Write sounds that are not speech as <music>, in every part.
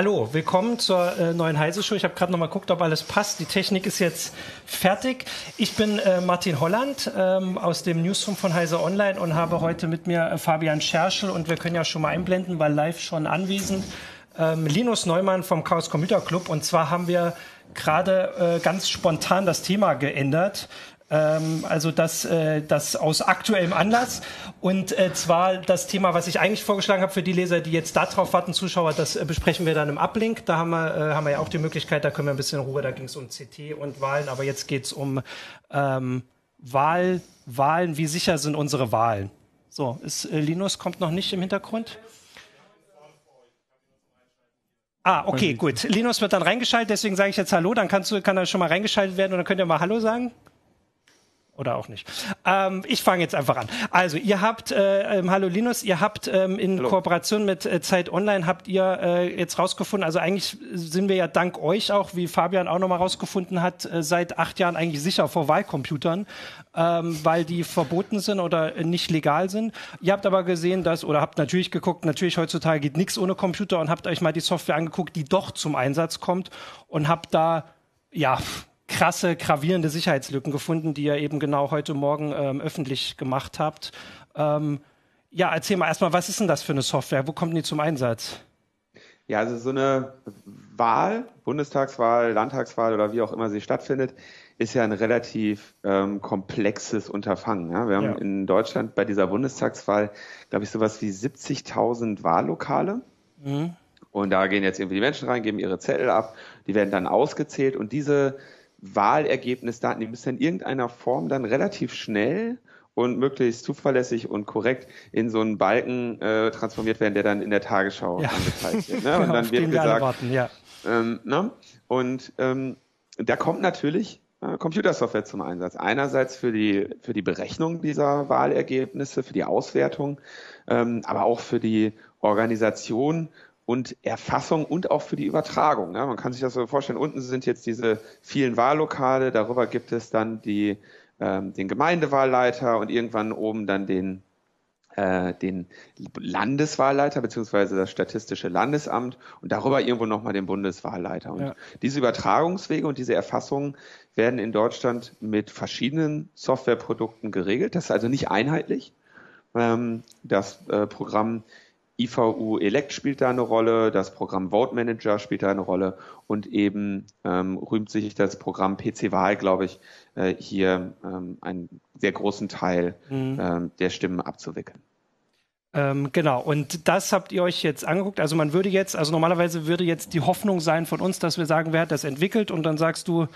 Hallo, willkommen zur äh, neuen Heise Show. Ich habe gerade noch mal geguckt, ob alles passt. Die Technik ist jetzt fertig. Ich bin äh, Martin Holland ähm, aus dem Newsroom von Heise Online und habe heute mit mir äh, Fabian Scherschel und wir können ja schon mal einblenden, weil live schon anwesend, ähm, Linus Neumann vom Chaos Computer Club. Und zwar haben wir gerade äh, ganz spontan das Thema geändert. Ähm, also das, äh, das aus aktuellem Anlass. Und äh, zwar das Thema, was ich eigentlich vorgeschlagen habe für die Leser, die jetzt darauf warten, Zuschauer, das äh, besprechen wir dann im Uplink. Da haben wir, äh, haben wir ja auch die Möglichkeit, da können wir ein bisschen in Ruhe, da ging es um CT und Wahlen, aber jetzt geht es um ähm, Wahl, Wahlen, wie sicher sind unsere Wahlen? So, ist, äh, Linus kommt noch nicht im Hintergrund. Ah, okay, gut. Linus wird dann reingeschaltet, deswegen sage ich jetzt Hallo, dann kannst du, kann er schon mal reingeschaltet werden und dann könnt ihr mal Hallo sagen. Oder auch nicht. Ähm, ich fange jetzt einfach an. Also, ihr habt, äh, ähm, hallo Linus, ihr habt ähm, in hallo. Kooperation mit äh, Zeit Online, habt ihr äh, jetzt rausgefunden, also eigentlich sind wir ja dank euch auch, wie Fabian auch nochmal rausgefunden hat, äh, seit acht Jahren eigentlich sicher vor Wahlcomputern, ähm, weil die verboten sind oder nicht legal sind. Ihr habt aber gesehen, dass, oder habt natürlich geguckt, natürlich heutzutage geht nichts ohne Computer und habt euch mal die Software angeguckt, die doch zum Einsatz kommt und habt da, ja, krasse, gravierende Sicherheitslücken gefunden, die ihr eben genau heute Morgen ähm, öffentlich gemacht habt. Ähm, ja, erzähl mal erstmal, was ist denn das für eine Software? Wo kommt die zum Einsatz? Ja, also so eine Wahl, Bundestagswahl, Landtagswahl oder wie auch immer sie stattfindet, ist ja ein relativ ähm, komplexes Unterfangen. Ja? Wir haben ja. in Deutschland bei dieser Bundestagswahl, glaube ich, sowas wie 70.000 Wahllokale. Mhm. Und da gehen jetzt irgendwie die Menschen rein, geben ihre Zettel ab, die werden dann ausgezählt und diese Wahlergebnisdaten, die müssen in irgendeiner Form dann relativ schnell und möglichst zuverlässig und korrekt in so einen Balken äh, transformiert werden, der dann in der Tagesschau ja. angezeigt wird. Ne? <laughs> Und genau, dann wird gesagt, warten, ja. ähm, ne? und ähm, da kommt natürlich äh, Computersoftware zum Einsatz. Einerseits für die für die Berechnung dieser Wahlergebnisse, für die Auswertung, ähm, aber auch für die Organisation und Erfassung und auch für die Übertragung. Ja, man kann sich das so vorstellen, unten sind jetzt diese vielen Wahllokale, darüber gibt es dann die, ähm, den Gemeindewahlleiter und irgendwann oben dann den, äh, den Landeswahlleiter beziehungsweise das Statistische Landesamt und darüber irgendwo nochmal den Bundeswahlleiter. Und ja. diese Übertragungswege und diese Erfassungen werden in Deutschland mit verschiedenen Softwareprodukten geregelt. Das ist also nicht einheitlich. Ähm, das äh, Programm IVU Elect spielt da eine Rolle, das Programm Vote Manager spielt da eine Rolle und eben ähm, rühmt sich das Programm PC Wahl, glaube ich, äh, hier ähm, einen sehr großen Teil mhm. ähm, der Stimmen abzuwickeln. Ähm, genau, und das habt ihr euch jetzt angeguckt. Also man würde jetzt, also normalerweise würde jetzt die Hoffnung sein von uns, dass wir sagen, wer hat das entwickelt und dann sagst du,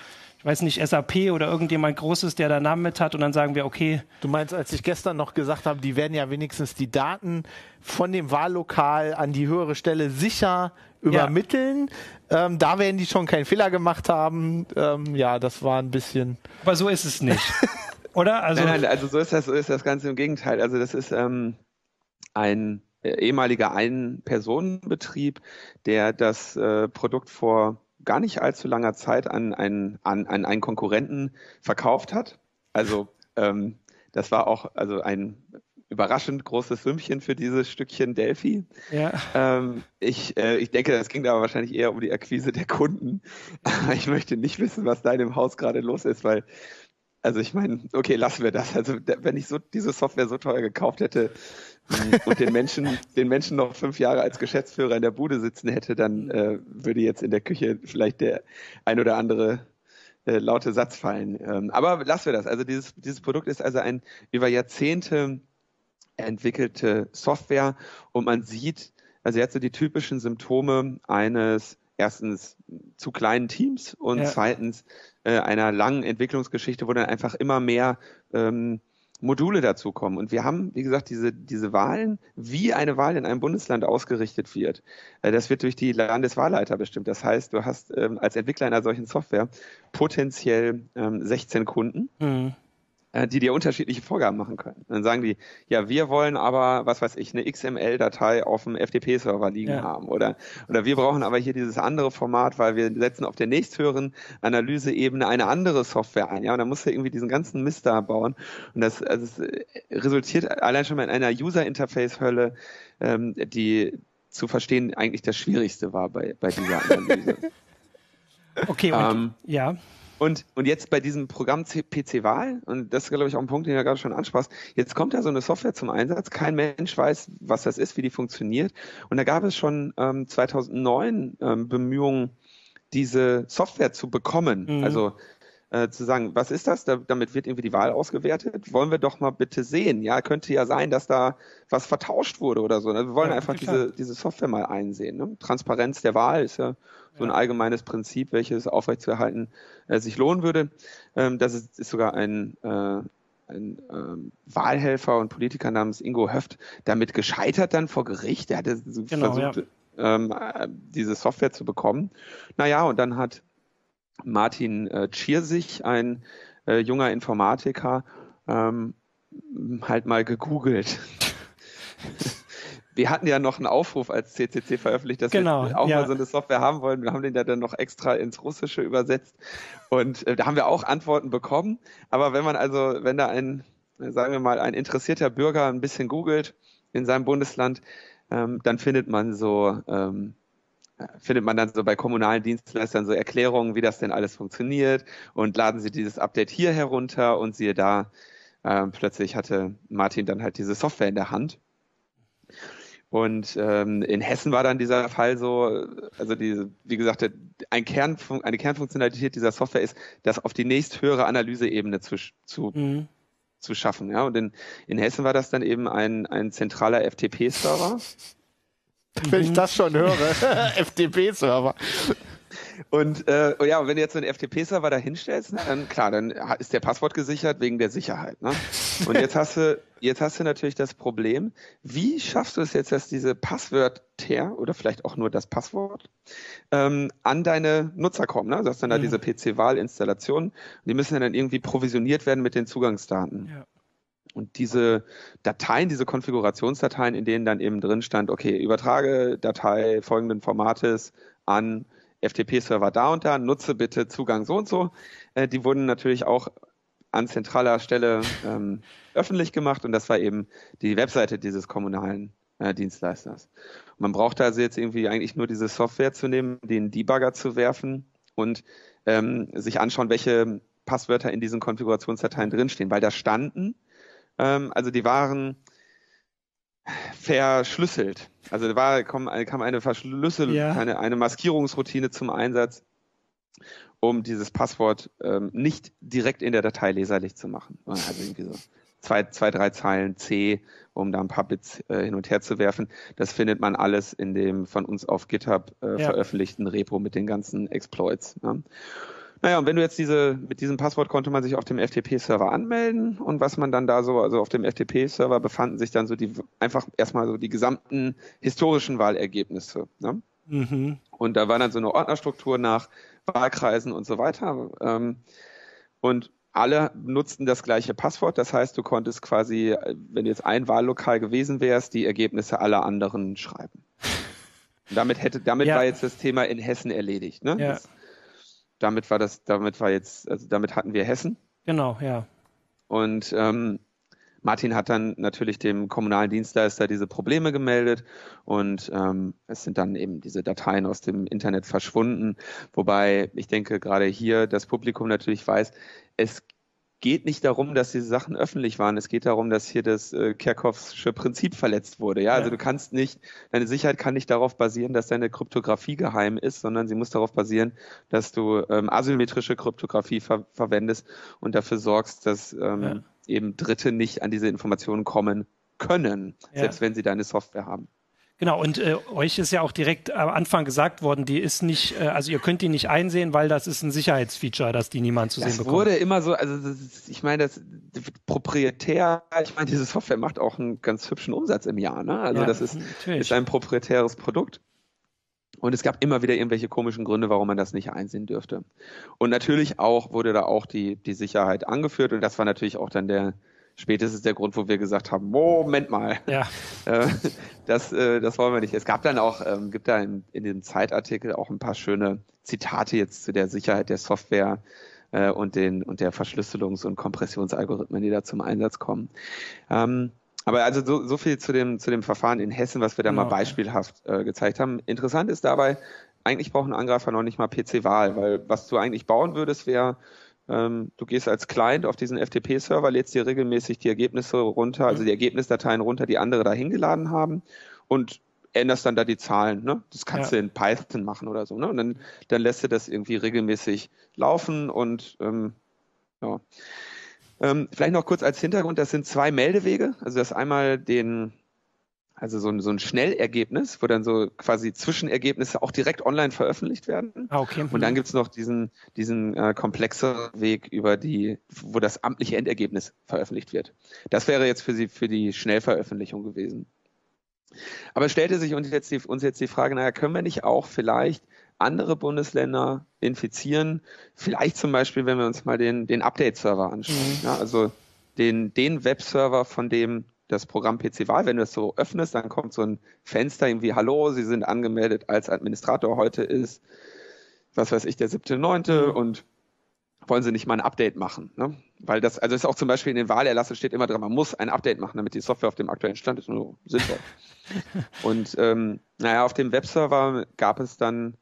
ich weiß nicht, SAP oder irgendjemand Großes, der da Namen mit hat und dann sagen wir, okay. Du meinst, als ich gestern noch gesagt habe, die werden ja wenigstens die Daten von dem Wahllokal an die höhere Stelle sicher übermitteln. Ja. Ähm, da werden die schon keinen Fehler gemacht haben. Ähm, ja, das war ein bisschen. Aber so ist es nicht. <laughs> Oder? Also, nein, nein, also so ist das, so ist das Ganze im Gegenteil. Also das ist ähm, ein äh, ehemaliger Ein-Personen-Betrieb, der das äh, Produkt vor gar nicht allzu langer Zeit an einen, an, an einen Konkurrenten verkauft hat. Also ähm, das war auch also ein überraschend großes Sümmchen für dieses Stückchen Delphi. Ja. Ähm, ich, äh, ich denke, das ging aber wahrscheinlich eher um die Akquise der Kunden. <laughs> Ich möchte nicht wissen, was da in dem Haus gerade los ist, weil also ich meine, okay, lassen wir das. Also wenn ich so diese Software so teuer gekauft hätte, und den Menschen, <laughs> den Menschen noch fünf Jahre als Geschäftsführer in der Bude sitzen hätte, dann äh, würde jetzt in der Küche vielleicht der ein oder andere äh, laute Satz fallen. Ähm, aber lassen wir das. Also dieses, dieses Produkt ist also ein über Jahrzehnte entwickelte Software und man sieht, also jetzt so die typischen Symptome eines erstens zu kleinen Teams und ja. zweitens äh, einer langen Entwicklungsgeschichte, wo dann einfach immer mehr ähm, Module dazukommen. Und wir haben, wie gesagt, diese, diese Wahlen, wie eine Wahl in einem Bundesland ausgerichtet wird. Äh, das wird durch die Landeswahlleiter bestimmt. Das heißt, du hast ähm, als Entwickler einer solchen Software potenziell ähm, 16 Kunden. Mhm. Äh, die dir unterschiedliche Vorgaben machen können. Dann sagen die, ja, wir wollen aber, was weiß ich, eine XML-Datei auf dem FTP-Server liegen ja. haben oder oder wir brauchen aber hier dieses andere Format, weil wir setzen auf der nächsthöheren Analyseebene eine andere Software ein. Ja, und dann musst du irgendwie diesen ganzen Mist da bauen und das, also es resultiert allein schon mal in einer User-Interface-Hölle, ähm, die zu verstehen eigentlich das Schwierigste war bei, bei dieser Analyse. <laughs> okay, und, ähm, ja. Und, und jetzt bei diesem Programm PC-Wahl, und das ist, glaube ich, auch ein Punkt, den du gerade schon ansprachst, jetzt kommt da so eine Software zum Einsatz, kein Mensch weiß, was das ist, wie die funktioniert. Und da gab es schon ähm, 2009 ähm, Bemühungen, diese Software zu bekommen. Mhm. Also äh, zu sagen, was ist das? Da, damit wird irgendwie die Wahl ausgewertet. Wollen wir doch mal bitte sehen. Ja, könnte ja sein, dass da was vertauscht wurde oder so. Also wir wollen ja, einfach diese, diese Software mal einsehen. Ne? Transparenz der Wahl ist ja so ein allgemeines Prinzip, welches aufrechtzuerhalten äh, sich lohnen würde. Ähm, das ist, ist sogar ein, äh, ein ähm, Wahlhelfer und Politiker namens Ingo Höft damit gescheitert dann vor Gericht. Er hatte genau, versucht, ja. ähm, äh, diese Software zu bekommen. Naja, und dann hat Martin äh, Tschiersich, ein äh, junger Informatiker, ähm, halt mal gegoogelt. <laughs> wir hatten ja noch einen Aufruf als CCC veröffentlicht, dass genau, wir auch ja. mal so eine Software haben wollen. Wir haben den ja dann noch extra ins Russische übersetzt und äh, da haben wir auch Antworten bekommen. Aber wenn man also, wenn da ein, sagen wir mal, ein interessierter Bürger ein bisschen googelt in seinem Bundesland, ähm, dann findet man so ähm, findet man dann so bei kommunalen Dienstleistern so Erklärungen, wie das denn alles funktioniert und laden Sie dieses Update hier herunter und siehe da, äh, plötzlich hatte Martin dann halt diese Software in der Hand. Und ähm, in Hessen war dann dieser Fall so, also diese, wie gesagt, ein Kern, eine Kernfunktionalität dieser Software ist, das auf die nächsthöhere Analyseebene zu, zu, mhm. zu schaffen. Ja? Und in, in Hessen war das dann eben ein, ein zentraler FTP-Server. Wenn ich das schon höre. <laughs> FTP-Server. Und äh, ja, wenn du jetzt so einen FTP-Server da hinstellst, ne, dann klar, dann ist der Passwort gesichert wegen der Sicherheit. Ne? <laughs> Und jetzt hast du, jetzt hast du natürlich das Problem, wie schaffst du es jetzt, dass diese Passwörter oder vielleicht auch nur das Passwort ähm, an deine Nutzer kommen? Ne? Du hast dann da mhm. diese PC-Wahl-Installation, die müssen dann irgendwie provisioniert werden mit den Zugangsdaten. Ja. Und diese Dateien, diese Konfigurationsdateien, in denen dann eben drin stand, okay, übertrage Datei folgenden Formates an FTP-Server da und da, nutze bitte Zugang so und so. Äh, die wurden natürlich auch an zentraler Stelle ähm, öffentlich gemacht und das war eben die Webseite dieses kommunalen äh, Dienstleisters. Und man braucht also jetzt irgendwie eigentlich nur diese Software zu nehmen, den Debugger zu werfen und ähm, sich anschauen, welche Passwörter in diesen Konfigurationsdateien drinstehen, weil da standen ähm, also die waren verschlüsselt. Also da war, kam, kam eine Verschlüssel, ja. eine, eine Maskierungsroutine zum Einsatz, um dieses Passwort ähm, nicht direkt in der Datei leserlich zu machen. Also irgendwie so zwei, zwei, drei Zeilen C, um da ein paar Bits äh, hin und her zu werfen. Das findet man alles in dem von uns auf GitHub äh, ja. veröffentlichten Repo mit den ganzen Exploits. Ne? Naja, und wenn du jetzt diese, mit diesem Passwort konnte man sich auf dem FTP-Server anmelden und was man dann da so, also auf dem FTP-Server befanden sich dann so die, einfach erstmal so die gesamten historischen Wahlergebnisse. Ne? Mhm. Und da war dann so eine Ordnerstruktur nach Wahlkreisen und so weiter. Ähm, und alle nutzten das gleiche Passwort. Das heißt, du konntest quasi, wenn du jetzt ein Wahllokal gewesen wärst, die Ergebnisse aller anderen schreiben. Und <laughs> damit hätte, damit ja. war jetzt das Thema in Hessen erledigt. Ne? Ja. Das, damit war das, damit war jetzt, also damit hatten wir Hessen. Genau, ja. Und ähm, Martin hat dann natürlich dem kommunalen Dienstleister diese Probleme gemeldet und ähm, es sind dann eben diese Dateien aus dem Internet verschwunden. Wobei ich denke, gerade hier das Publikum natürlich weiß, es geht nicht darum, dass diese Sachen öffentlich waren. Es geht darum, dass hier das äh, Kerkhoffsche Prinzip verletzt wurde. Ja, also ja. also du kannst nicht, deine Sicherheit kann nicht darauf basieren, dass deine Kryptographie geheim ist, sondern sie muss darauf basieren, dass du ähm, asymmetrische Kryptographie ver verwendest und dafür sorgst, dass ähm, ja. eben Dritte nicht an diese Informationen kommen können, ja. selbst wenn sie deine Software haben. Genau, und äh, euch ist ja auch direkt am Anfang gesagt worden, die ist nicht, äh, also ihr könnt die nicht einsehen, weil das ist ein Sicherheitsfeature, dass die niemand zu das sehen bekommt. Das wurde immer so, also ist, ich meine, das proprietär, ich meine, diese Software macht auch einen ganz hübschen Umsatz im Jahr, ne? Also ja, das ist, ist ein proprietäres Produkt. Und es gab immer wieder irgendwelche komischen Gründe, warum man das nicht einsehen dürfte. Und natürlich auch wurde da auch die, die Sicherheit angeführt und das war natürlich auch dann der, spätestens der Grund, wo wir gesagt haben, Moment mal, ja. <laughs> Äh, das, äh, das wollen wir nicht. Es gab dann auch, ähm, gibt da in, in dem Zeitartikel auch ein paar schöne Zitate jetzt zu der Sicherheit der Software äh, und den und der Verschlüsselungs- und Kompressionsalgorithmen, die da zum Einsatz kommen. Ähm, aber also so, so viel zu dem, zu dem Verfahren in Hessen, was wir da genau. mal beispielhaft äh, gezeigt haben. Interessant ist dabei, eigentlich braucht ein Angreifer noch nicht mal PC-Wahl, weil was du eigentlich bauen würdest, wäre, ähm, du gehst als Client auf diesen FTP-Server, lädst dir regelmäßig die Ergebnisse runter, also die Ergebnisdateien runter, die andere da hingeladen haben und änderst dann da die Zahlen. Ne? Das kannst ja. du in Python machen oder so. Ne? Und dann, dann lässt du das irgendwie regelmäßig laufen und ähm, ja. Ähm, vielleicht noch kurz als Hintergrund, das sind zwei Meldewege. Also das einmal den, also so ein, so ein Schnellergebnis, wo dann so quasi Zwischenergebnisse auch direkt online veröffentlicht werden. Ah, okay. Und dann mhm. gibt's noch diesen, diesen äh, komplexeren Weg über die, wo das amtliche Endergebnis veröffentlicht wird. Das wäre jetzt für Sie für die Schnellveröffentlichung gewesen. Aber stellte sich uns jetzt die, uns jetzt die Frage, naja, können wir nicht auch vielleicht andere Bundesländer infizieren? Vielleicht zum Beispiel, wenn wir uns mal den, den Update-Server anschauen. Mhm. Ja, also den, den Webserver, von dem das Programm PC Wahl, wenn du es so öffnest, dann kommt so ein Fenster irgendwie, hallo, Sie sind angemeldet als Administrator, heute ist, was weiß ich, der siebte, neunte mhm. und wollen Sie nicht mal ein Update machen? Ne? Weil das, also ist auch zum Beispiel in den Wahlerlassen steht immer dran, man muss ein Update machen, damit die Software auf dem aktuellen Stand ist. Nur sinnvoll. <laughs> und ähm, naja, auf dem Webserver gab es dann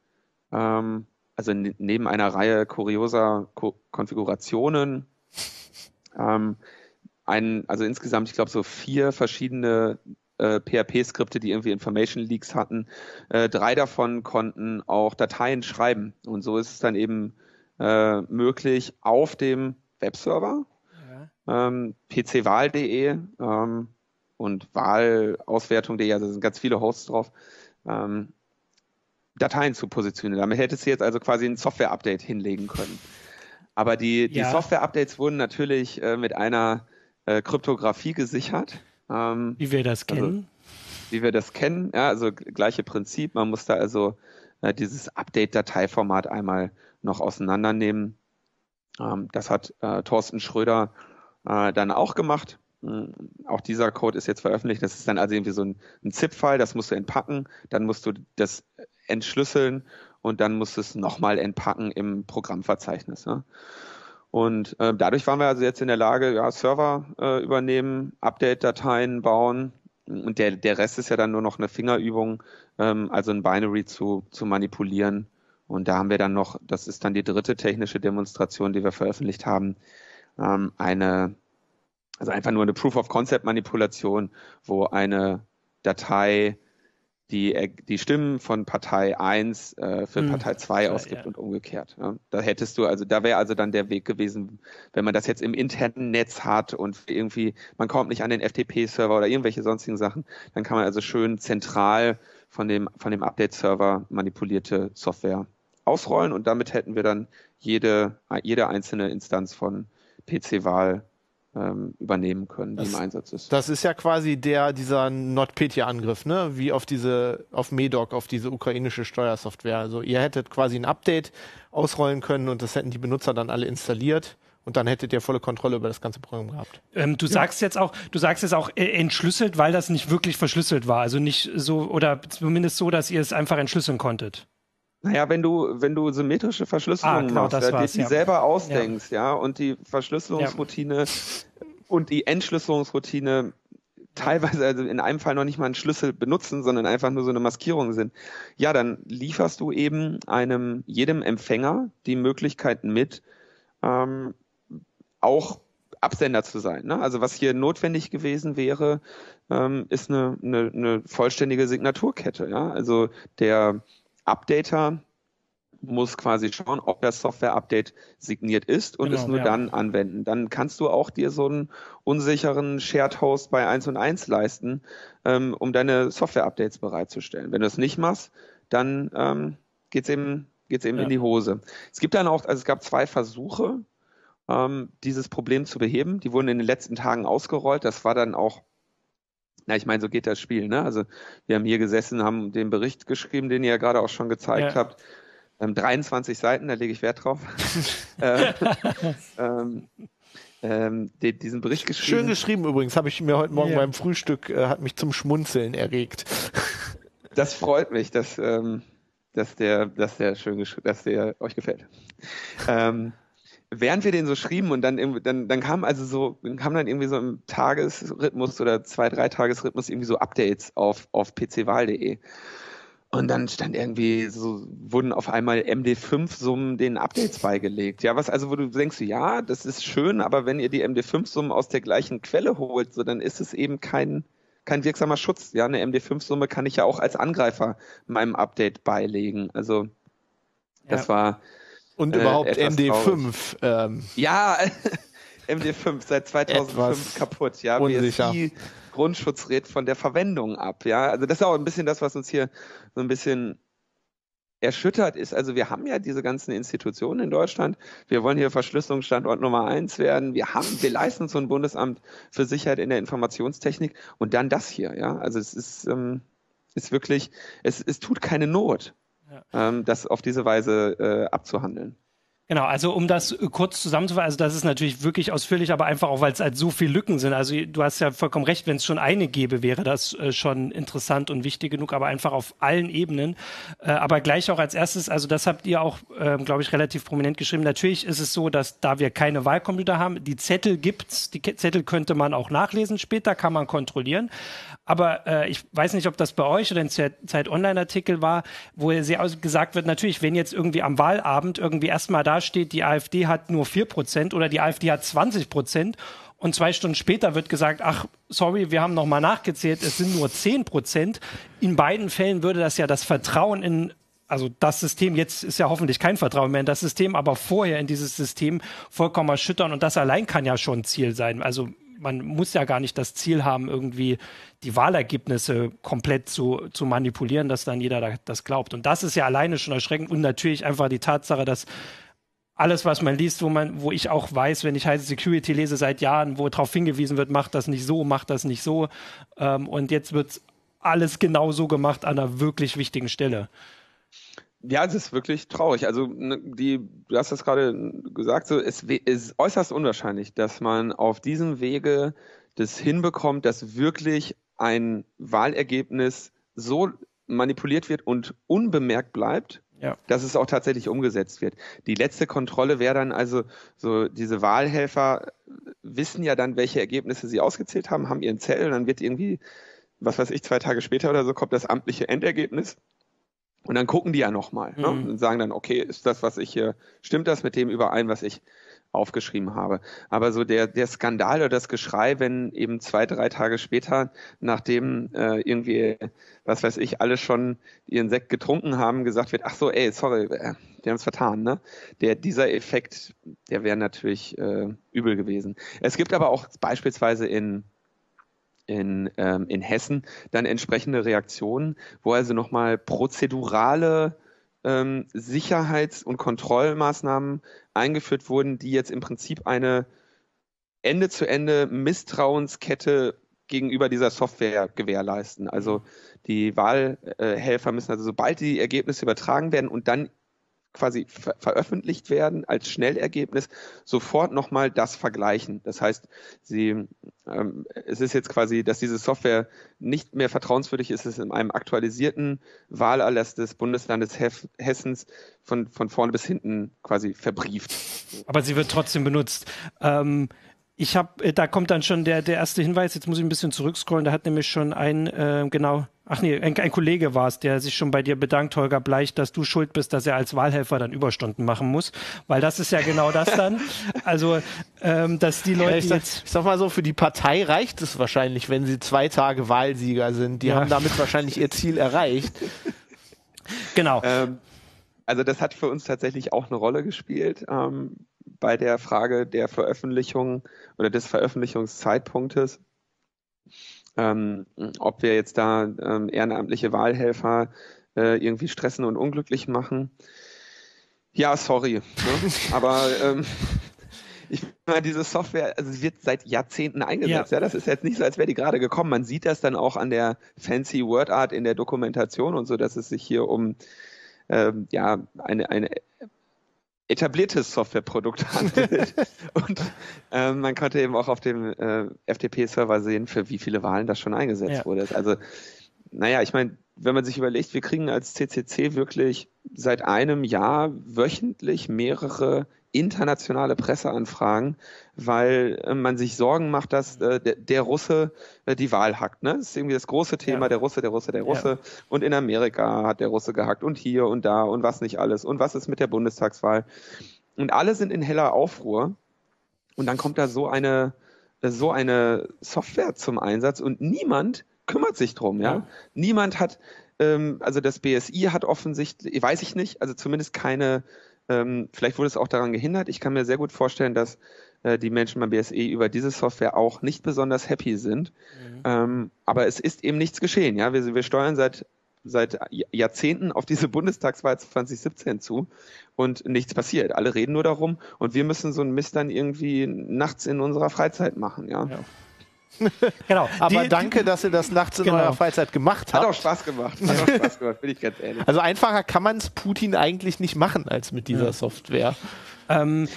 ähm, also neben einer Reihe kurioser Ko Konfigurationen ähm, ein, also insgesamt, ich glaube, so vier verschiedene äh, PHP-Skripte, die irgendwie Information Leaks hatten. Äh, drei davon konnten auch Dateien schreiben. Und so ist es dann eben äh, möglich, auf dem Webserver ja. ähm, pcwahl.de ähm, und Wahlauswertung.de, also sind ganz viele Hosts drauf, ähm, Dateien zu positionieren. Damit hättest du jetzt also quasi ein Software-Update hinlegen können. Aber die, die ja. Software-Updates wurden natürlich äh, mit einer äh, Kryptographie gesichert. Ähm, wie wir das also kennen. Also, wie wir das kennen, ja, also gleiche Prinzip. Man muss da also äh, dieses Update-Dateiformat einmal noch auseinandernehmen. Ähm, das hat äh, Thorsten Schröder äh, dann auch gemacht. Hm, auch dieser Code ist jetzt veröffentlicht. Das ist dann also irgendwie so ein, ein ZIP-File, das musst du entpacken, dann musst du das entschlüsseln und dann musst du es nochmal entpacken im Programmverzeichnis. Ne? Und äh, dadurch waren wir also jetzt in der Lage, ja, Server äh, übernehmen, Update-Dateien bauen und der, der Rest ist ja dann nur noch eine Fingerübung, ähm, also ein Binary zu, zu manipulieren. Und da haben wir dann noch, das ist dann die dritte technische Demonstration, die wir veröffentlicht haben, ähm, eine also einfach nur eine Proof-of-Concept-Manipulation, wo eine Datei die, die Stimmen von Partei 1 äh, für hm, Partei 2 ausgibt ja. und umgekehrt. Ja. Da hättest du, also da wäre also dann der Weg gewesen, wenn man das jetzt im internen Netz hat und irgendwie, man kommt nicht an den FTP-Server oder irgendwelche sonstigen Sachen, dann kann man also schön zentral von dem, von dem Update-Server manipulierte Software ausrollen und damit hätten wir dann jede, jede einzelne Instanz von PC-Wahl ähm, übernehmen können, die das, im Einsatz ist. Das ist ja quasi der, dieser NotPetya-Angriff, ne? Wie auf diese, auf Medoc, auf diese ukrainische Steuersoftware. Also ihr hättet quasi ein Update ausrollen können und das hätten die Benutzer dann alle installiert. Und dann hättet ihr volle Kontrolle über das ganze Programm gehabt. Ähm, du ja. sagst jetzt auch, du sagst jetzt auch äh, entschlüsselt, weil das nicht wirklich verschlüsselt war. Also nicht so, oder zumindest so, dass ihr es einfach entschlüsseln konntet. Naja, wenn du, wenn du symmetrische Verschlüsselung ah, genau, machst, ja, die, die ja. selber ausdenkst, ja. ja, und die Verschlüsselungsroutine und die Entschlüsselungsroutine teilweise, also in einem Fall noch nicht mal einen Schlüssel benutzen, sondern einfach nur so eine Maskierung sind, ja, dann lieferst du eben einem, jedem Empfänger die Möglichkeiten mit, ähm, auch Absender zu sein. Ne? Also was hier notwendig gewesen wäre, ähm, ist eine, eine, eine vollständige Signaturkette. Ja? Also der Updater muss quasi schauen, ob das Software-Update signiert ist und genau, es nur ja. dann anwenden. Dann kannst du auch dir so einen unsicheren Shared Host bei 1 und 1 leisten, ähm, um deine Software-Updates bereitzustellen. Wenn du es nicht machst, dann ähm, geht's eben, geht's eben ja. in die Hose. Es gibt dann auch, also es gab zwei Versuche, ähm, dieses Problem zu beheben. Die wurden in den letzten Tagen ausgerollt. Das war dann auch na, ich meine, so geht das Spiel. Ne? Also wir haben hier gesessen, haben den Bericht geschrieben, den ihr ja gerade auch schon gezeigt ja. habt. Ähm, 23 Seiten, da lege ich Wert drauf. <laughs> äh, ähm, ähm, die, diesen Bericht geschrieben. Schön geschrieben übrigens, habe ich mir heute Morgen ja. beim Frühstück, äh, hat mich zum Schmunzeln erregt. <laughs> Das freut mich, dass, ähm, dass der, dass der schön dass der euch gefällt. Während wir den so schrieben und dann, dann, dann kam also so, kam dann irgendwie so im Tagesrhythmus oder zwei, drei Tagesrhythmus irgendwie so Updates auf, auf pcwahl.de. Und dann stand irgendwie so, wurden auf einmal MD5-Summen den Updates beigelegt. Ja, was also, wo du denkst, ja, das ist schön, aber wenn ihr die MD5-Summen aus der gleichen Quelle holt, so, dann ist es eben kein, kein wirksamer Schutz. Ja, eine MD5-Summe kann ich ja auch als Angreifer meinem Update beilegen. Also, das ja. war. Und äh, überhaupt MD5. Ähm, ja, <laughs> MD5 seit 2005 kaputt. Ja, unsicher. BSI Grundschutz rät von der Verwendung ab. Ja, also das ist auch ein bisschen das, was uns hier so ein bisschen erschüttert ist. Also wir haben ja diese ganzen Institutionen in Deutschland. Wir wollen hier Verschlüsselungsstandort Nummer eins werden. Wir haben, wir leisten so ein Bundesamt für Sicherheit in der Informationstechnik und dann das hier. Ja, also es ist, ähm, ist wirklich, es, es tut keine Not, ähm, das auf diese Weise äh, abzuhandeln. Genau, also um das äh, kurz zusammenzufassen, also das ist natürlich wirklich ausführlich, aber einfach auch, weil es halt so viele Lücken sind. Also du hast ja vollkommen recht, wenn es schon eine gäbe, wäre das äh, schon interessant und wichtig genug, aber einfach auf allen Ebenen. Äh, aber gleich auch als erstes, also das habt ihr auch, äh, glaube ich, relativ prominent geschrieben. Natürlich ist es so, dass da wir keine Wahlcomputer haben, die Zettel gibt's, die Zettel könnte man auch nachlesen später, kann man kontrollieren. Aber äh, ich weiß nicht, ob das bei euch oder in Zeit Online-Artikel war, wo sehr gesagt wird, natürlich, wenn jetzt irgendwie am Wahlabend irgendwie erstmal da steht, die AfD hat nur vier Prozent oder die AfD hat 20 Prozent und zwei Stunden später wird gesagt, ach, sorry, wir haben nochmal nachgezählt, es sind nur zehn Prozent. In beiden Fällen würde das ja das Vertrauen in also das System, jetzt ist ja hoffentlich kein Vertrauen mehr in das System, aber vorher in dieses System vollkommen erschüttern und das allein kann ja schon Ziel sein. Also man muss ja gar nicht das Ziel haben, irgendwie die Wahlergebnisse komplett zu, zu manipulieren, dass dann jeder das glaubt. Und das ist ja alleine schon erschreckend und natürlich einfach die Tatsache, dass alles, was man liest, wo man, wo ich auch weiß, wenn ich heiße Security lese seit Jahren, wo darauf hingewiesen wird, macht das nicht so, macht das nicht so. Ähm, und jetzt wird alles genau so gemacht an einer wirklich wichtigen Stelle. Ja, es ist wirklich traurig. Also ne, die, du hast das gerade gesagt, so es ist äußerst unwahrscheinlich, dass man auf diesem Wege das hinbekommt, dass wirklich ein Wahlergebnis so manipuliert wird und unbemerkt bleibt, ja. dass es auch tatsächlich umgesetzt wird. Die letzte Kontrolle wäre dann also so, diese Wahlhelfer wissen ja dann, welche Ergebnisse sie ausgezählt haben, haben ihren Zettel, dann wird irgendwie, was weiß ich, zwei Tage später oder so kommt das amtliche Endergebnis und dann gucken die ja nochmal ne? mhm. und sagen dann, okay, ist das, was ich hier, stimmt das mit dem überein, was ich aufgeschrieben habe. Aber so der, der Skandal oder das Geschrei, wenn eben zwei, drei Tage später, nachdem äh, irgendwie, was weiß ich, alle schon ihren Sekt getrunken haben, gesagt wird, ach so, ey, sorry, äh, die haben es vertan, ne? Der, dieser Effekt, der wäre natürlich äh, übel gewesen. Es gibt aber auch beispielsweise in in, ähm, in Hessen dann entsprechende Reaktionen, wo also nochmal prozedurale ähm, Sicherheits- und Kontrollmaßnahmen eingeführt wurden, die jetzt im Prinzip eine Ende-zu-Ende Misstrauenskette gegenüber dieser Software gewährleisten. Also die Wahlhelfer müssen also, sobald die Ergebnisse übertragen werden und dann quasi ver veröffentlicht werden als Schnellergebnis, sofort nochmal das vergleichen. Das heißt, sie, ähm, es ist jetzt quasi, dass diese Software nicht mehr vertrauenswürdig ist, es ist in einem aktualisierten Wahlerlass des Bundeslandes Hef Hessens von, von vorne bis hinten quasi verbrieft. Aber sie wird trotzdem benutzt. Ähm, ich habe, äh, da kommt dann schon der, der erste Hinweis, jetzt muss ich ein bisschen zurückscrollen, da hat nämlich schon ein, äh, genau, ach nee, ein, ein Kollege war es, der sich schon bei dir bedankt, Holger Bleich, dass du schuld bist, dass er als Wahlhelfer dann Überstunden machen muss, weil das ist ja genau das dann. <laughs> Also, ähm, dass die Leute ich sag, jetzt... Ich sag mal so, für die Partei reicht es wahrscheinlich, wenn sie zwei Tage Wahlsieger sind. Die ja. haben damit wahrscheinlich ihr Ziel erreicht. Genau. Ähm, also das hat für uns tatsächlich auch eine Rolle gespielt. Ähm, bei der Frage der Veröffentlichung oder des Veröffentlichungszeitpunktes, ähm, ob wir jetzt da ähm, ehrenamtliche Wahlhelfer äh, irgendwie stressen und unglücklich machen. Ja, sorry. Ne? <laughs> Aber ähm, ich meine, diese Software, also sie wird seit Jahrzehnten eingesetzt. Ja. ja das ist jetzt nicht so, als wäre die gerade gekommen. Man sieht das dann auch an der fancy Wordart in der Dokumentation und so, dass es sich hier um ähm, ja eine, eine etabliertes Softwareprodukt <laughs> handelt. und ähm, man konnte eben auch auf dem äh, FTP-Server sehen, für wie viele Wahlen das schon eingesetzt ja. wurde. Also naja, ich meine, wenn man sich überlegt, wir kriegen als CCC wirklich seit einem Jahr wöchentlich mehrere internationale Presseanfragen, weil äh, man sich Sorgen macht, dass äh, der, der, Russe äh, die Wahl hackt. Ne? Das ist irgendwie das große Thema, ja. der Russe, der Russe, der Russe. Ja. Und in Amerika hat der Russe gehackt und hier und da und was nicht alles. Und was ist mit der Bundestagswahl? Und alle sind in heller Aufruhr. Und dann kommt da so eine, so eine Software zum Einsatz und niemand kümmert sich drum, ja. ja. Niemand hat, ähm, also das BSI hat offensichtlich, weiß ich nicht, also zumindest keine, ähm, vielleicht wurde es auch daran gehindert. Ich kann mir sehr gut vorstellen, dass äh, die Menschen beim BSI über diese Software auch nicht besonders happy sind. Mhm. Ähm, aber es ist eben nichts geschehen, ja. Wir, wir steuern seit seit Jahrzehnten auf diese Bundestagswahl 2017 zu und nichts passiert. Alle reden nur darum und wir müssen so einen Mist dann irgendwie nachts in unserer Freizeit machen, ja. ja. <laughs> genau. Aber die, danke, die, dass ihr das nachts in genau. eurer Freizeit gemacht habt. Hat auch Spaß gemacht. Hat auch Spaß gemacht, bin ich ganz ehrlich. Also einfacher kann man es Putin eigentlich nicht machen als mit dieser ja. Software. Ähm,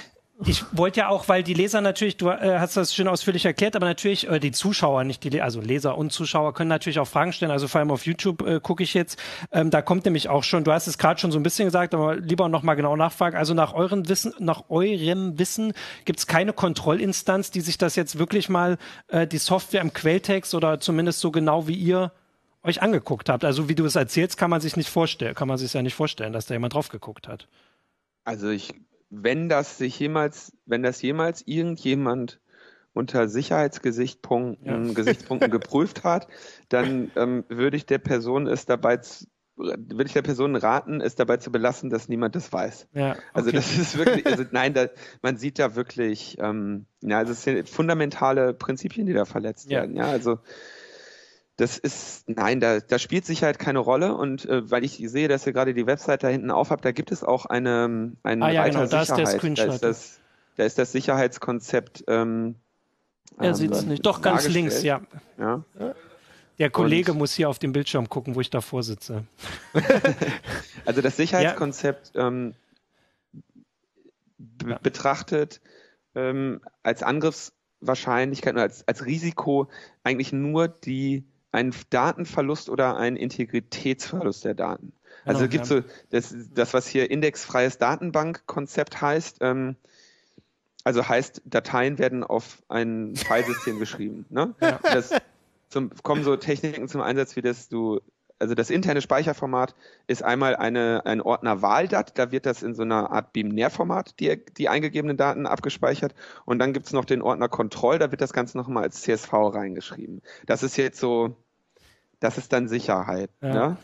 ich wollte ja auch, weil die Leser natürlich, du äh, hast das schön ausführlich erklärt, aber natürlich äh, die Zuschauer, nicht die, also Leser und Zuschauer können natürlich auch Fragen stellen. Also vor allem auf YouTube äh, gucke ich jetzt. Ähm, da kommt nämlich auch schon, du hast es gerade schon so ein bisschen gesagt, aber lieber noch mal genau nachfragen. Also nach eurem Wissen, nach eurem Wissen gibt es keine Kontrollinstanz, die sich das jetzt wirklich mal äh, die Software im Quelltext oder zumindest so genau wie ihr euch angeguckt habt. Also wie du es erzählst, kann man sich nicht vorstellen, kann man sich ja nicht vorstellen, dass da jemand drauf geguckt hat. Also ich wenn das sich jemals, wenn das jemals irgendjemand unter Sicherheitsgesichtspunkten ja. Gesichtspunkten <laughs> geprüft hat, dann ähm, würde ich der Person es dabei würde ich der Person raten, es dabei zu belassen, dass niemand das weiß. Ja, okay. Also das ist wirklich, also <laughs> nein, da, man sieht da wirklich, ähm, ja, also es sind fundamentale Prinzipien, die da verletzt ja. werden. Ja, also das ist, nein, da, da spielt Sicherheit keine Rolle und äh, weil ich sehe, dass ihr gerade die Website da hinten aufhabt, da gibt es auch eine, eine ah, ja, genau, da ist der Screenshot. Da ist das, da ist das Sicherheitskonzept. Ähm, er ähm, sieht es nicht. Doch, ganz links, ja. ja. Der Kollege und, muss hier auf dem Bildschirm gucken, wo ich davor sitze. <laughs> also das Sicherheitskonzept ja. ähm, betrachtet ähm, als Angriffswahrscheinlichkeit oder als, als Risiko eigentlich nur die ein Datenverlust oder ein Integritätsverlust der Daten. Also genau, es gibt ja. so das, das, was hier indexfreies Datenbankkonzept heißt. Ähm, also heißt, Dateien werden auf ein Filesystem <laughs> geschrieben. Ne? Ja. Das zum, kommen so Techniken zum Einsatz, wie das du also das interne Speicherformat ist einmal eine, ein Ordner Wahldat, da wird das in so einer Art Binärformat, die, die eingegebenen Daten abgespeichert. Und dann gibt's noch den Ordner Control, da wird das Ganze nochmal als CSV reingeschrieben. Das ist jetzt so das ist dann Sicherheit. Ja. ja?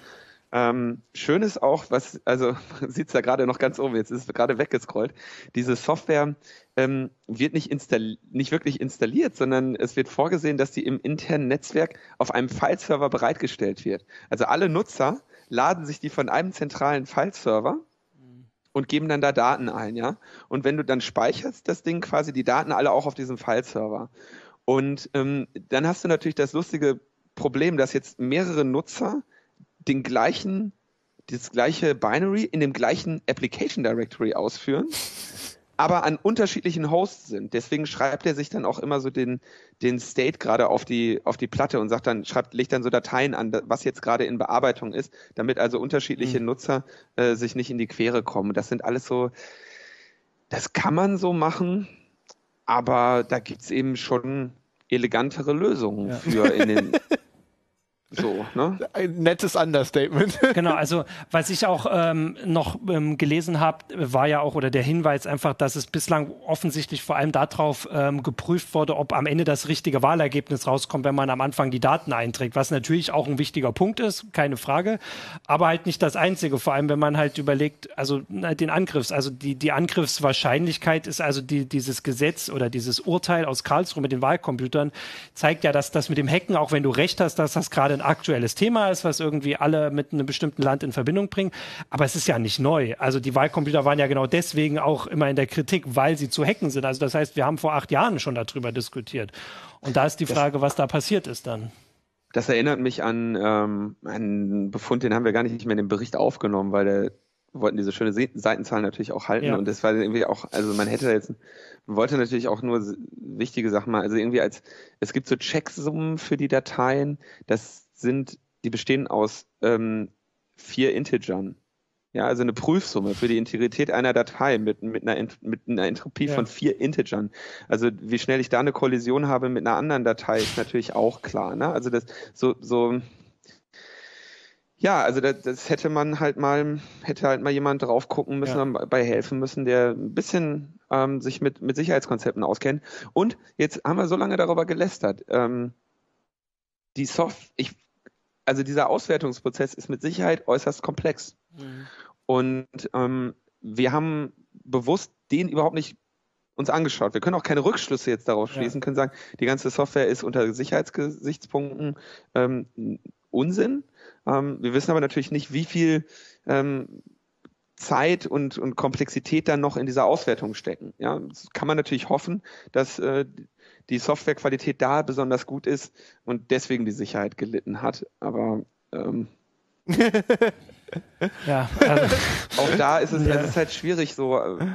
Ähm, schön ist auch, was, also <laughs> sieht's da gerade noch ganz oben, jetzt ist es gerade weggescrollt, diese Software ähm, wird nicht, install nicht wirklich installiert, sondern es wird vorgesehen, dass die im internen Netzwerk auf einem Fileserver bereitgestellt wird. Also alle Nutzer laden sich die von einem zentralen Fileserver und geben dann da Daten ein, ja. Und wenn du dann speicherst das Ding quasi die Daten alle auch auf diesem Fileserver. Und ähm, dann hast du natürlich das lustige Problem, dass jetzt mehrere Nutzer den gleichen, das gleiche Binary in dem gleichen Application Directory ausführen, aber an unterschiedlichen Hosts sind. Deswegen schreibt er sich dann auch immer so den, den State gerade auf die, auf die Platte und sagt dann, schreibt, legt dann so Dateien an, was jetzt gerade in Bearbeitung ist, damit also unterschiedliche mhm. Nutzer äh, sich nicht in die Quere kommen. Das sind alles so, das kann man so machen, aber da gibt's eben schon elegantere Lösungen ja. für in den <laughs> So, ne? Ein nettes Understatement. <laughs> Genau, also was ich auch ähm, noch ähm, gelesen habe, war ja auch, oder der Hinweis einfach, dass es bislang offensichtlich vor allem darauf ähm, geprüft wurde, ob am Ende das richtige Wahlergebnis rauskommt, wenn man am Anfang die Daten einträgt, was natürlich auch ein wichtiger Punkt ist, keine Frage, aber halt nicht das Einzige, vor allem wenn man halt überlegt, also den Angriffs, also die, die Angriffswahrscheinlichkeit ist also die, dieses Gesetz oder dieses Urteil aus Karlsruhe mit den Wahlcomputern, zeigt ja, dass das mit dem Hacken, auch wenn du recht hast, dass das gerade ein aktuelles Thema ist, was irgendwie alle mit einem bestimmten Land in Verbindung bringen. Aber es ist ja nicht neu. Also die Wahlcomputer waren ja genau deswegen auch immer in der Kritik, weil sie zu hacken sind. Also das heißt, wir haben vor acht Jahren schon darüber diskutiert. Und da ist die Frage, was da passiert ist dann. Das erinnert mich an ähm, einen Befund, den haben wir gar nicht mehr in dem Bericht aufgenommen, weil der wollten diese schöne Seitenzahl natürlich auch halten ja. und das war irgendwie auch, also man hätte jetzt, man wollte natürlich auch nur wichtige Sachen mal, also irgendwie als, es gibt so Checksummen für die Dateien, das sind die bestehen aus ähm, vier Integern. Ja, also eine Prüfsumme für die Integrität einer Datei mit, mit, einer, mit einer Entropie ja. von vier Integern. Also wie schnell ich da eine Kollision habe mit einer anderen Datei, ist natürlich auch klar. Ne? Also das so, so ja, also das, das hätte man halt mal, hätte halt mal jemand drauf gucken müssen, ja. dabei helfen müssen, der ein bisschen ähm, sich mit, mit Sicherheitskonzepten auskennt. Und jetzt haben wir so lange darüber gelästert. Ähm, die Soft, ich, also dieser Auswertungsprozess ist mit Sicherheit äußerst komplex. Mhm. Und ähm, wir haben bewusst den überhaupt nicht uns angeschaut. Wir können auch keine Rückschlüsse jetzt daraus schließen, ja. können sagen, die ganze Software ist unter Sicherheitsgesichtspunkten ähm, Unsinn. Ähm, wir wissen aber natürlich nicht, wie viel ähm, Zeit und, und Komplexität dann noch in dieser Auswertung stecken. Ja, das kann man natürlich hoffen, dass äh, die Softwarequalität da besonders gut ist und deswegen die Sicherheit gelitten hat. Aber ähm, <laughs> ja, also, <laughs> auch da ist es, ja. es ist halt schwierig so. Äh,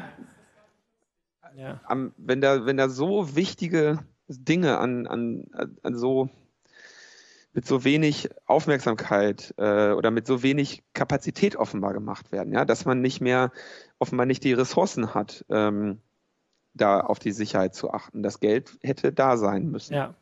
ja. am, wenn da wenn da so wichtige Dinge an an, an so mit so wenig Aufmerksamkeit äh, oder mit so wenig Kapazität offenbar gemacht werden, ja, dass man nicht mehr offenbar nicht die Ressourcen hat, ähm, da auf die Sicherheit zu achten. Das Geld hätte da sein müssen. Ja.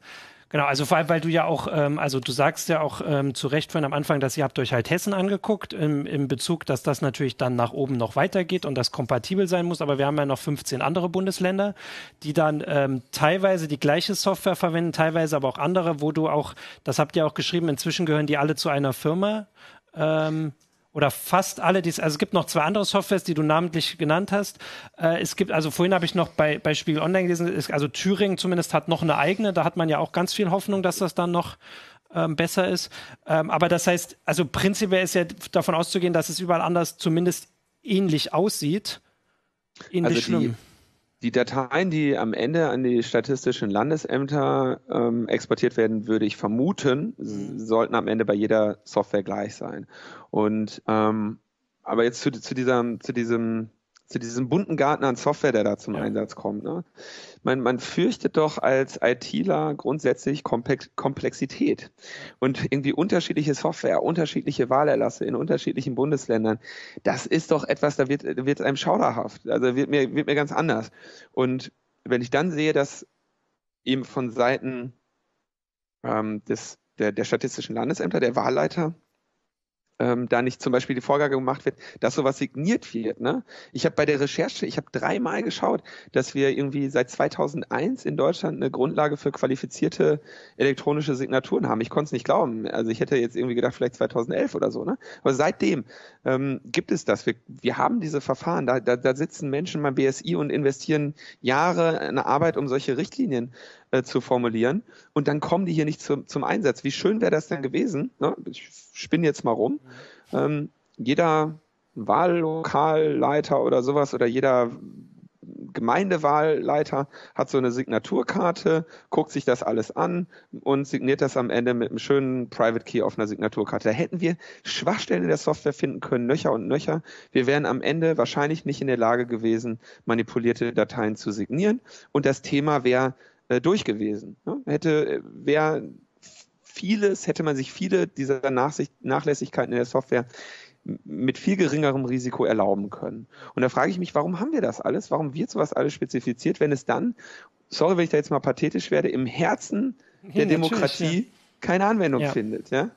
Genau, also vor allem, weil du ja auch, ähm, also du sagst ja auch ähm, zu Recht von am Anfang, dass ihr habt euch halt Hessen angeguckt, im, im Bezug, dass das natürlich dann nach oben noch weitergeht und das kompatibel sein muss, aber wir haben ja noch 15 andere Bundesländer, die dann ähm, teilweise die gleiche Software verwenden, teilweise aber auch andere, wo du auch, das habt ihr auch geschrieben, inzwischen gehören die alle zu einer Firma. Ähm, oder fast alle, die also es gibt noch zwei andere Softwares, die du namentlich genannt hast. Äh, es gibt, also vorhin habe ich noch bei, bei Spiegel Online gelesen, ist, also Thüringen zumindest hat noch eine eigene, da hat man ja auch ganz viel Hoffnung, dass das dann noch ähm, besser ist. Ähm, aber das heißt, also prinzipiell ist ja davon auszugehen, dass es überall anders zumindest ähnlich aussieht. Ähnlich also schlimm. Die Dateien, die am Ende an die statistischen Landesämter ähm, exportiert werden, würde ich vermuten, mhm. sollten am Ende bei jeder Software gleich sein. Und ähm, aber jetzt zu, zu, dieser, zu diesem zu diesem bunten Garten an Software, der da zum ja. Einsatz kommt. Ne? Man, man fürchtet doch als ITler grundsätzlich Komplexität und irgendwie unterschiedliche Software, unterschiedliche Wahlerlasse in unterschiedlichen Bundesländern. Das ist doch etwas, da wird, wird einem schauderhaft. Also wird mir, wird mir ganz anders. Und wenn ich dann sehe, dass eben von Seiten ähm, des, der, der statistischen Landesämter, der Wahlleiter, ähm, da nicht zum Beispiel die Vorgabe gemacht wird, dass sowas signiert wird. Ne? Ich habe bei der Recherche, ich habe dreimal geschaut, dass wir irgendwie seit 2001 in Deutschland eine Grundlage für qualifizierte elektronische Signaturen haben. Ich konnte es nicht glauben. Also ich hätte jetzt irgendwie gedacht, vielleicht 2011 oder so. Ne? Aber seitdem ähm, gibt es das. Wir, wir haben diese Verfahren. Da, da, da sitzen Menschen beim BSI und investieren Jahre in Arbeit, um solche Richtlinien äh, zu formulieren. Und dann kommen die hier nicht zum, zum Einsatz. Wie schön wäre das denn gewesen? Ne? Ich spinne jetzt mal rum. Ähm, jeder Wahllokalleiter oder sowas oder jeder Gemeindewahlleiter hat so eine Signaturkarte, guckt sich das alles an und signiert das am Ende mit einem schönen Private Key auf einer Signaturkarte. Da hätten wir Schwachstellen in der Software finden können, nöcher und nöcher. Wir wären am Ende wahrscheinlich nicht in der Lage gewesen, manipulierte Dateien zu signieren und das Thema wäre äh, durch gewesen. Ne? Hätte, äh, wäre vieles, hätte man sich viele dieser Nachsicht, Nachlässigkeiten in der Software mit viel geringerem Risiko erlauben können. Und da frage ich mich, warum haben wir das alles? Warum wird sowas alles spezifiziert, wenn es dann, sorry, wenn ich da jetzt mal pathetisch werde, im Herzen der Demokratie ja. keine Anwendung ja. findet, ja?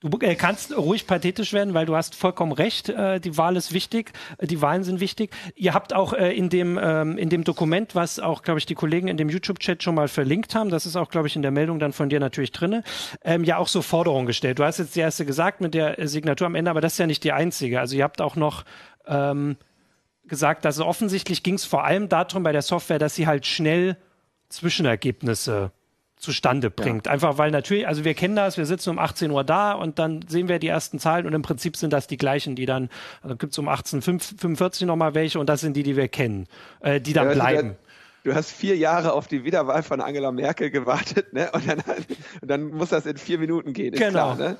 Du äh, kannst ruhig pathetisch werden, weil du hast vollkommen recht. Äh, die Wahl ist wichtig. Äh, die Wahlen sind wichtig. Ihr habt auch in dem, ähm, in dem Dokument, was auch, glaube ich, die Kollegen in dem YouTube-Chat schon mal verlinkt haben, das ist auch, glaube ich, in der Meldung dann von dir natürlich drinne, ähm, ja auch so Forderungen gestellt. Du hast jetzt die erste gesagt mit der Signatur am Ende, aber das ist ja nicht die einzige. Also ihr habt auch noch ähm, gesagt, dass offensichtlich ging es vor allem darum bei der Software, dass sie halt schnell Zwischenergebnisse zustande bringt. Ja. Einfach weil natürlich, also wir kennen das, wir sitzen um 18 Uhr da und dann sehen wir die ersten Zahlen und im Prinzip sind das die gleichen, die dann, also gibt es um 18.45 nochmal welche und das sind die, die wir kennen, äh, die dann ja, bleiben. Du hast vier Jahre auf die Wiederwahl von Angela Merkel gewartet, ne? Und dann, <laughs> und dann muss das in vier Minuten gehen. genau. Klar, ne?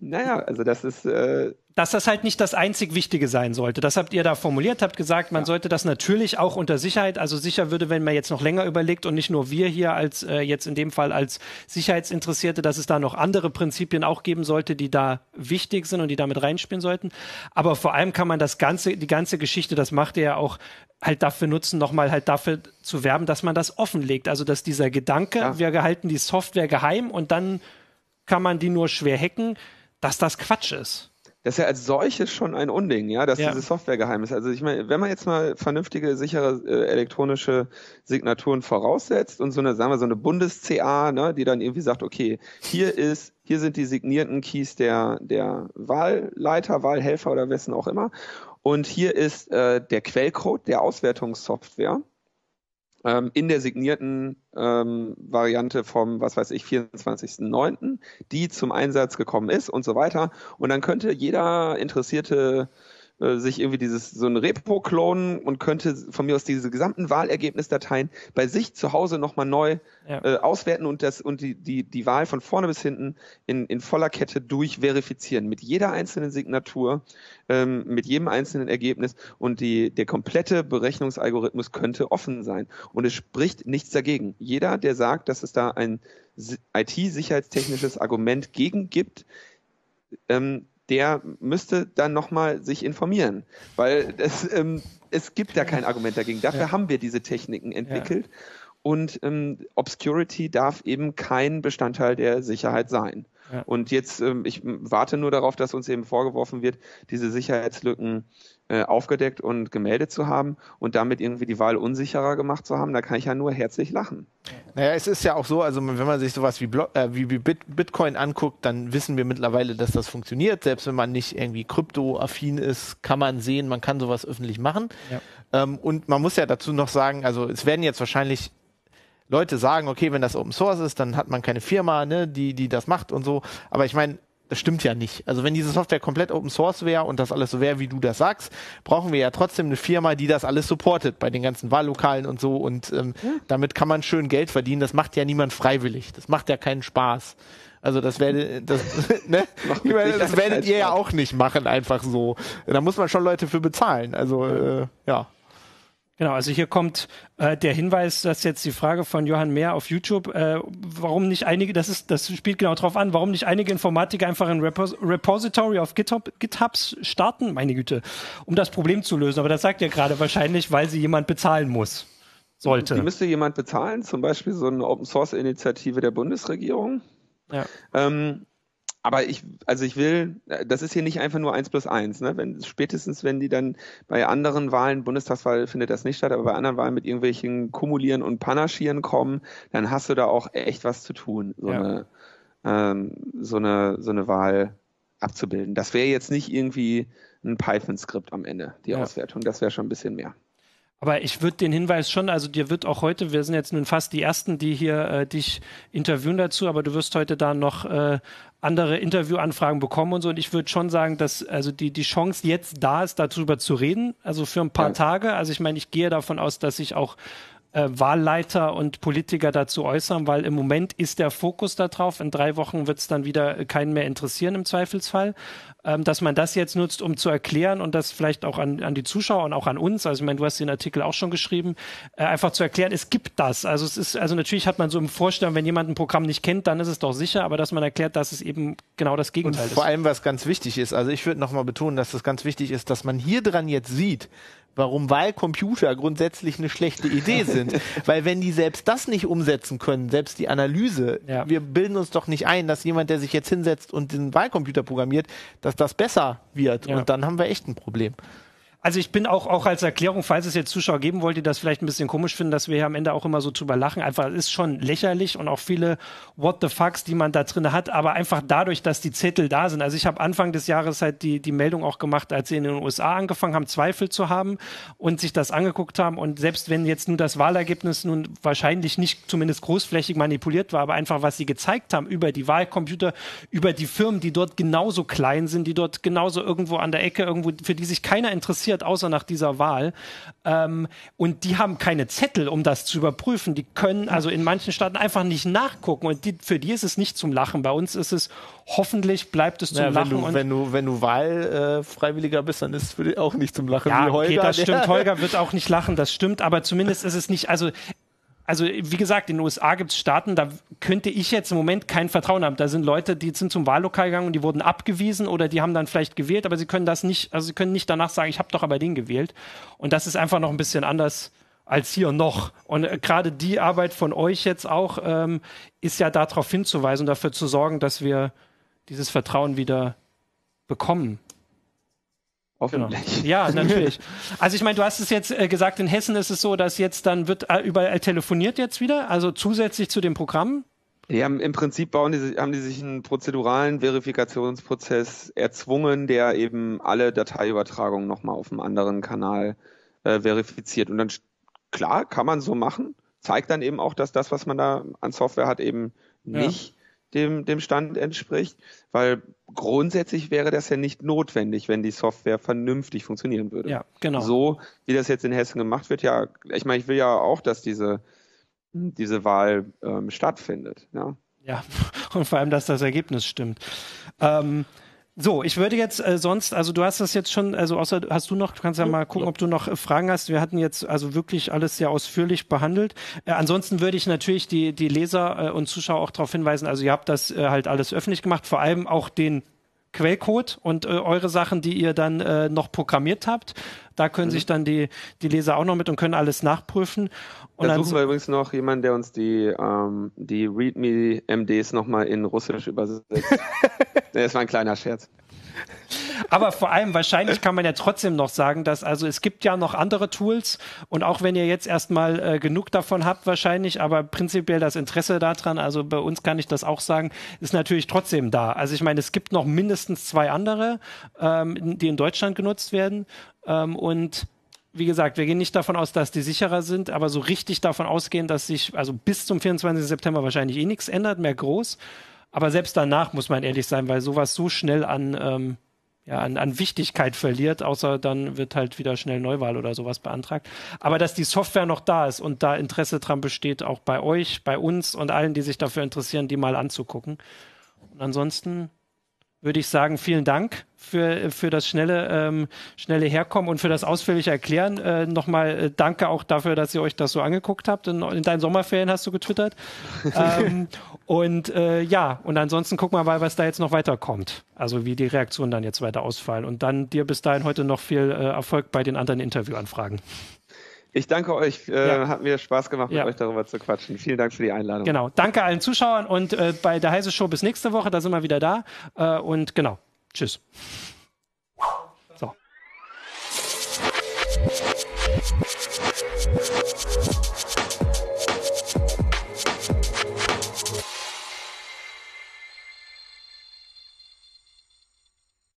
Naja, also das ist. Äh dass das halt nicht das einzig Wichtige sein sollte. Das habt ihr da formuliert, habt gesagt, man ja. sollte das natürlich auch unter Sicherheit, also sicher würde, wenn man jetzt noch länger überlegt und nicht nur wir hier als äh, jetzt in dem Fall als Sicherheitsinteressierte, dass es da noch andere Prinzipien auch geben sollte, die da wichtig sind und die damit reinspielen sollten. Aber vor allem kann man das ganze, die ganze Geschichte, das macht ihr ja auch halt dafür nutzen, nochmal halt dafür zu werben, dass man das offenlegt. Also dass dieser Gedanke, ja. wir gehalten die Software geheim und dann kann man die nur schwer hacken, dass das Quatsch ist das ist ja als solches schon ein Unding, ja, dass ja. dieses Softwaregeheim ist. Also ich meine, wenn man jetzt mal vernünftige, sichere äh, elektronische Signaturen voraussetzt und so eine, sagen wir, so eine Bundes-CA, ne, die dann irgendwie sagt, okay, hier ist, hier sind die signierten Keys der, der Wahlleiter, Wahlhelfer oder wessen auch immer. Und hier ist äh, der Quellcode der Auswertungssoftware ähm, in der signierten ähm, Variante vom, was weiß ich, 24.09., die zum Einsatz gekommen ist und so weiter. Und dann könnte jeder interessierte äh, sich irgendwie dieses so ein Repo klonen und könnte von mir aus diese gesamten Wahlergebnisdateien bei sich zu Hause nochmal neu ja. äh, auswerten und das und die, die, die Wahl von vorne bis hinten in, in voller Kette durchverifizieren. Mit jeder einzelnen Signatur, ähm, mit jedem einzelnen Ergebnis und die, der komplette Berechnungsalgorithmus könnte offen sein. Und es spricht nichts dagegen. Jeder, der sagt, dass es da ein IT-sicherheitstechnisches Argument gegen gibt, ähm, der müsste dann nochmal sich informieren, weil das, ähm, es gibt da kein Argument dagegen. Dafür ja. haben wir diese Techniken entwickelt. Ja. Und ähm, Obscurity darf eben kein Bestandteil der Sicherheit sein. Ja. Und jetzt, ähm, ich warte nur darauf, dass uns eben vorgeworfen wird, diese Sicherheitslücken äh, aufgedeckt und gemeldet zu haben und damit irgendwie die Wahl unsicherer gemacht zu haben. Da kann ich ja nur herzlich lachen. Naja, es ist ja auch so, also wenn man sich sowas wie, Blo äh, wie Bit Bitcoin anguckt, dann wissen wir mittlerweile, dass das funktioniert. Selbst wenn man nicht irgendwie kryptoaffin ist, kann man sehen, man kann sowas öffentlich machen. Ja. Ähm, und man muss ja dazu noch sagen, also es werden jetzt wahrscheinlich Leute sagen, okay, wenn das Open Source ist, dann hat man keine Firma, ne, die, die das macht und so. Aber ich meine, das stimmt ja nicht. Also wenn diese Software komplett Open Source wäre und das alles so wäre, wie du das sagst, brauchen wir ja trotzdem eine Firma, die das alles supportet bei den ganzen Wahllokalen und so. Und ähm, ja. damit kann man schön Geld verdienen. Das macht ja niemand freiwillig. Das macht ja keinen Spaß. Also das werdet, das, <laughs> ne? <laughs> das werdet ihr ja auch nicht machen, einfach so. Da muss man schon Leute für bezahlen. Also äh, ja. Genau, also hier kommt äh, der Hinweis, dass jetzt die Frage von Johann Mehr auf YouTube, äh, warum nicht einige, das ist, das spielt genau drauf an, warum nicht einige Informatiker einfach ein Repos Repository auf GitHub, GitHubs starten, meine Güte, um das Problem zu lösen. Aber das sagt ja gerade wahrscheinlich, weil sie jemand bezahlen muss. Sollte. Die müsste jemand bezahlen, zum Beispiel so eine Open Source Initiative der Bundesregierung. Ja. Ähm, aber ich, also ich will, das ist hier nicht einfach nur eins plus eins, ne? Wenn, spätestens wenn die dann bei anderen Wahlen, Bundestagswahl findet das nicht statt, aber bei anderen Wahlen mit irgendwelchen Kumulieren und Panaschieren kommen, dann hast du da auch echt was zu tun, so, ja. eine, ähm, so, eine, so eine Wahl abzubilden. Das wäre jetzt nicht irgendwie ein Python-Skript am Ende, die ja. Auswertung. Das wäre schon ein bisschen mehr. Aber ich würde den Hinweis schon, also dir wird auch heute, wir sind jetzt nun fast die Ersten, die hier äh, dich interviewen dazu, aber du wirst heute da noch äh, andere Interviewanfragen bekommen und so. Und ich würde schon sagen, dass also die, die Chance jetzt da ist, darüber zu reden, also für ein paar ja. Tage. Also ich meine, ich gehe davon aus, dass sich auch äh, Wahlleiter und Politiker dazu äußern, weil im Moment ist der Fokus darauf. In drei Wochen wird es dann wieder keinen mehr interessieren im Zweifelsfall ähm, dass man das jetzt nutzt, um zu erklären und das vielleicht auch an, an die Zuschauer und auch an uns, also ich meine, du hast den Artikel auch schon geschrieben, äh, einfach zu erklären, es gibt das. Also es ist, also natürlich hat man so im Vorstellung, wenn jemand ein Programm nicht kennt, dann ist es doch sicher, aber dass man erklärt, dass es eben genau das Gegenteil und ist. Vor allem, was ganz wichtig ist, also ich würde nochmal betonen, dass das ganz wichtig ist, dass man hier dran jetzt sieht, warum Wahlcomputer grundsätzlich eine schlechte Idee sind. <laughs> Weil wenn die selbst das nicht umsetzen können, selbst die Analyse, ja. wir bilden uns doch nicht ein, dass jemand, der sich jetzt hinsetzt und den Wahlcomputer programmiert, dass das besser wird. Ja. Und dann haben wir echt ein Problem. Also ich bin auch, auch als Erklärung, falls es jetzt Zuschauer geben wollte, die das vielleicht ein bisschen komisch finden, dass wir hier am Ende auch immer so drüber lachen. Einfach, ist schon lächerlich und auch viele What the fucks, die man da drin hat, aber einfach dadurch, dass die Zettel da sind. Also ich habe Anfang des Jahres halt die, die Meldung auch gemacht, als sie in den USA angefangen haben, Zweifel zu haben und sich das angeguckt haben. Und selbst wenn jetzt nun das Wahlergebnis nun wahrscheinlich nicht zumindest großflächig manipuliert war, aber einfach, was sie gezeigt haben über die Wahlcomputer, über die Firmen, die dort genauso klein sind, die dort genauso irgendwo an der Ecke, irgendwo, für die sich keiner interessiert, passiert, außer nach dieser Wahl. Ähm, und die haben keine Zettel, um das zu überprüfen. Die können also in manchen Staaten einfach nicht nachgucken. Und die, für die ist es nicht zum Lachen. Bei uns ist es hoffentlich bleibt es zum Ja, Lachen. wenn, du, wenn, du, Wahlfreiwilliger bist, dann ist es für dich auch nicht zum Lachen ja, wie Holger. okay, das <laughs> stimmt. Holger wird auch nicht lachen, das stimmt. Aber zumindest ist es nicht, also also wie gesagt, in den USA gibt es Staaten, da könnte ich jetzt im Moment kein Vertrauen haben. Da sind Leute, die sind zum Wahllokal gegangen und die wurden abgewiesen oder die haben dann vielleicht gewählt, aber sie können das nicht, also sie können nicht danach sagen, ich habe doch aber den gewählt. Und das ist einfach noch ein bisschen anders als hier noch. Und äh, gerade die Arbeit von euch jetzt auch ähm, ist ja darauf hinzuweisen und dafür zu sorgen, dass wir dieses Vertrauen wieder bekommen. Hoffentlich. Ja, <laughs> natürlich. Also ich meine, du hast es jetzt äh, gesagt, in Hessen ist es so, dass jetzt dann wird äh, überall telefoniert jetzt wieder, also zusätzlich zu dem Programm. Die haben im Prinzip bauen die, haben die sich einen prozeduralen Verifikationsprozess erzwungen, der eben alle Dateiübertragungen nochmal auf einem anderen Kanal äh, verifiziert. Und dann klar, kann man so machen, zeigt dann eben auch, dass das, was man da an Software hat, eben Ja. Dem, dem Stand entspricht, weil grundsätzlich wäre das ja nicht notwendig, wenn die Software vernünftig funktionieren würde. Ja, genau. So wie das jetzt in Hessen gemacht wird, ja, ich meine, ich will ja auch, dass diese, diese Wahl ähm, stattfindet. Ja. Ja, <laughs> und vor allem, dass das Ergebnis stimmt. Ähm, so, ich würde jetzt äh, sonst, also du hast das jetzt schon, also außer hast du noch, du kannst ja mal gucken, ob du noch äh, Fragen hast. Wir hatten jetzt also wirklich alles sehr ausführlich behandelt. Äh, ansonsten würde ich natürlich die, die Leser äh, und Zuschauer auch darauf hinweisen, also ihr habt das äh, halt alles öffentlich gemacht, vor allem auch den Quellcode und äh, eure Sachen, die ihr dann äh, noch programmiert habt. Da können sich dann die, die Leser auch noch mit und können alles nachprüfen. Und Da dann suchen wir übrigens noch jemanden, der uns die, ähm, die README-MDs nochmal in Russisch übersetzt. <laughs> das war ein kleiner Scherz. <laughs> Aber vor allem wahrscheinlich kann man ja trotzdem noch sagen, dass also es gibt ja noch andere Tools und auch wenn ihr jetzt erstmal äh, genug davon habt wahrscheinlich, aber prinzipiell das Interesse daran, also bei uns kann ich das auch sagen, ist natürlich trotzdem da. Also ich meine, es gibt noch mindestens zwei andere, ähm, die in Deutschland genutzt werden ähm, und wie gesagt, wir gehen nicht davon aus, dass die sicherer sind, aber so richtig davon ausgehen, dass sich also bis zum 24. September wahrscheinlich eh nichts ändert, mehr groß. Aber selbst danach muss man ehrlich sein, weil sowas so schnell an, ähm, ja, an, an Wichtigkeit verliert, außer dann wird halt wieder schnell Neuwahl oder sowas beantragt. Aber dass die Software noch da ist und da Interesse dran besteht, auch bei euch, bei uns und allen, die sich dafür interessieren, die mal anzugucken. Und ansonsten würde ich sagen, vielen Dank für, für das schnelle, ähm, schnelle Herkommen und für das ausführliche Erklären. Äh, Nochmal äh, danke auch dafür, dass ihr euch das so angeguckt habt. In, in deinen Sommerferien hast du getwittert. <laughs> ähm, und äh, ja, und ansonsten gucken wir mal, was da jetzt noch weiterkommt. Also wie die Reaktionen dann jetzt weiter ausfallen. Und dann dir bis dahin heute noch viel äh, Erfolg bei den anderen Interviewanfragen. Ich danke euch. Äh, Ja. Hat mir Spaß gemacht, mit Ja. euch darüber zu quatschen. Vielen Dank für die Einladung. Genau. Danke allen Zuschauern und äh, bei der Heise Show bis nächste Woche, da sind wir wieder da. Äh, und genau. Tschüss.